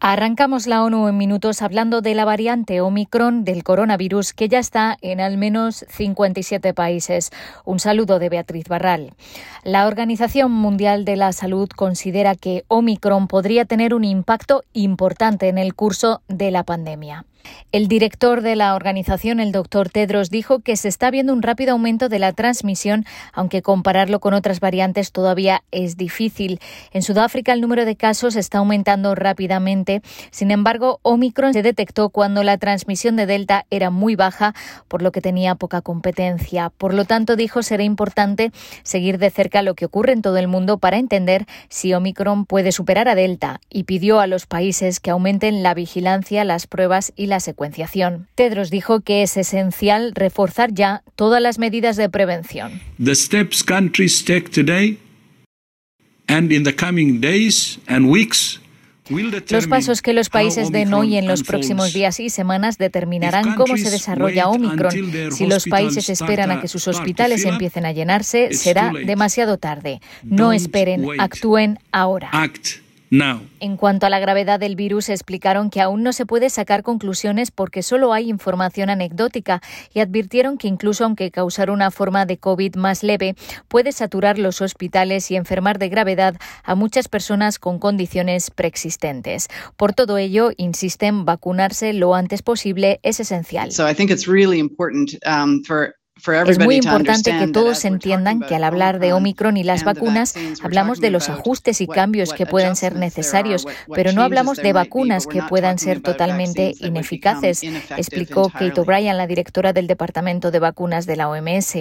Arrancamos la ONU en minutos hablando de la variante Omicron del coronavirus que ya está en al menos 57 países. Un saludo de Beatriz Barral. La Organización Mundial de la Salud considera que Omicron podría tener un impacto importante en el curso de la pandemia. El director de la organización, el doctor Tedros, dijo que se está viendo un rápido aumento de la transmisión, aunque compararlo con otras variantes todavía es difícil. En Sudáfrica el número de casos está aumentando rápidamente. Sin embargo, Omicron se detectó cuando la transmisión de Delta era muy baja, por lo que tenía poca competencia. Por lo tanto, dijo será importante seguir de cerca lo que ocurre en todo el mundo para entender si Omicron puede superar a Delta y pidió a los países que aumenten la vigilancia, las pruebas y la secuenciación. Tedros dijo que es esencial reforzar ya todas las medidas de prevención. The steps countries take today and in the coming days and weeks los pasos que los países den hoy en los próximos días y semanas determinarán cómo se desarrolla Omicron. Si los países esperan a que sus hospitales empiecen a llenarse, será demasiado tarde. No esperen, actúen ahora. En cuanto a la gravedad del virus, explicaron que aún no se puede sacar conclusiones porque solo hay información anecdótica y advirtieron que incluso aunque causar una forma de COVID más leve, puede saturar los hospitales y enfermar de gravedad a muchas personas con condiciones preexistentes. Por todo ello, insisten, vacunarse lo antes posible es esencial. Es muy importante que todos entiendan que al hablar de Omicron y las vacunas, hablamos de los ajustes y cambios que pueden ser necesarios, pero no hablamos de vacunas que puedan ser totalmente ineficaces, explicó Kate O'Brien, la directora del Departamento de Vacunas de la OMS.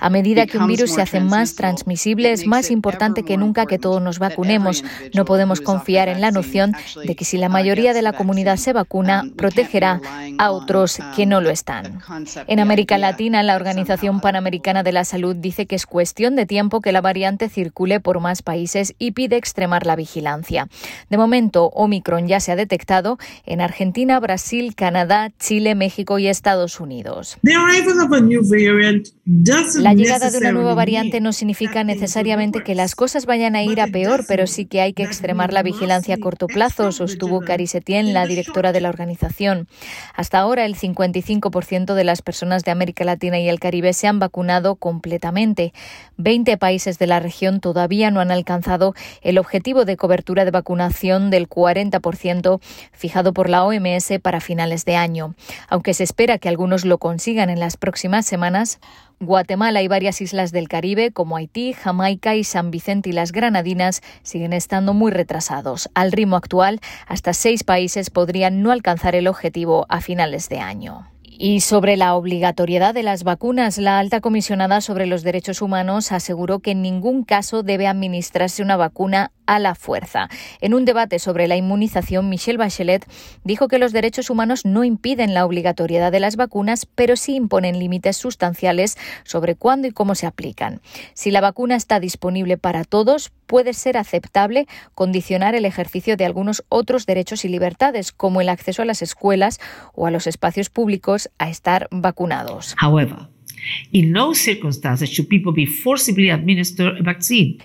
A medida que un virus se hace más transmisible, es más importante que nunca que todos nos vacunemos. No podemos confiar en la noción de que si la mayoría de la comunidad se vacuna, protegerá a otros que no lo están. En América Latina, la Organización Panamericana de la Salud dice que es cuestión de tiempo que la variante circule por más países y pide extremar la vigilancia. De momento, Omicron ya se ha detectado en Argentina, Brasil, Canadá, Chile, México y Estados Unidos. La llegada de una nueva variante no significa necesariamente que las cosas vayan a ir a peor, pero sí que hay que extremar la vigilancia a corto plazo, sostuvo Cari Setien, la directora de la organización. Hasta ahora, el 55% de las personas de América Latina y el Caribe se han vacunado completamente. Veinte países de la región todavía no han alcanzado el objetivo de cobertura de vacunación del 40% fijado por la OMS para finales de año. Aunque se espera que algunos lo consigan en las próximas semanas, Guatemala y varias islas del Caribe, como Haití, Jamaica y San Vicente y las Granadinas, siguen estando muy retrasados. Al ritmo actual, hasta seis países podrían no alcanzar el objetivo a finales de año. Y sobre la obligatoriedad de las vacunas, la alta comisionada sobre los derechos humanos aseguró que en ningún caso debe administrarse una vacuna a la fuerza. En un debate sobre la inmunización, Michelle Bachelet dijo que los derechos humanos no impiden la obligatoriedad de las vacunas, pero sí imponen límites sustanciales sobre cuándo y cómo se aplican. Si la vacuna está disponible para todos, puede ser aceptable condicionar el ejercicio de algunos otros derechos y libertades, como el acceso a las escuelas o a los espacios públicos a estar vacunados.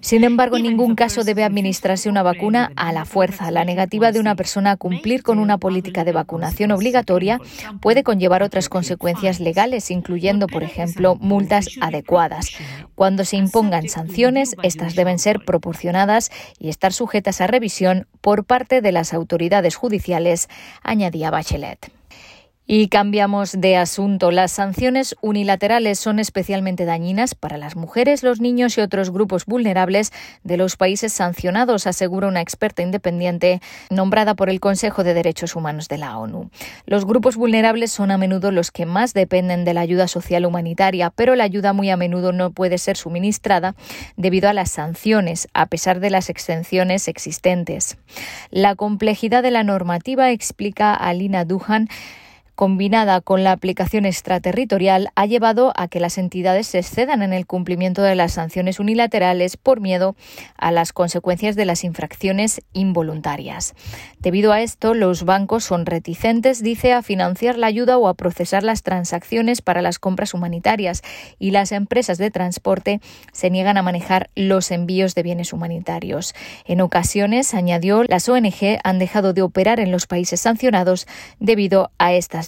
Sin embargo, en ningún caso debe administrarse una vacuna a la fuerza. La negativa de una persona a cumplir con una política de vacunación obligatoria puede conllevar otras consecuencias legales, incluyendo, por ejemplo, multas adecuadas. Cuando se impongan sanciones, estas deben ser proporcionadas y estar sujetas a revisión por parte de las autoridades judiciales, añadía Bachelet. Y cambiamos de asunto. Las sanciones unilaterales son especialmente dañinas para las mujeres, los niños y otros grupos vulnerables de los países sancionados, asegura una experta independiente nombrada por el Consejo de Derechos Humanos de la ONU. Los grupos vulnerables son a menudo los que más dependen de la ayuda social humanitaria, pero la ayuda muy a menudo no puede ser suministrada debido a las sanciones, a pesar de las exenciones existentes. La complejidad de la normativa explica a Lina Duhan combinada con la aplicación extraterritorial, ha llevado a que las entidades se excedan en el cumplimiento de las sanciones unilaterales por miedo a las consecuencias de las infracciones involuntarias. Debido a esto, los bancos son reticentes, dice, a financiar la ayuda o a procesar las transacciones para las compras humanitarias y las empresas de transporte se niegan a manejar los envíos de bienes humanitarios. En ocasiones, añadió, las ONG han dejado de operar en los países sancionados debido a estas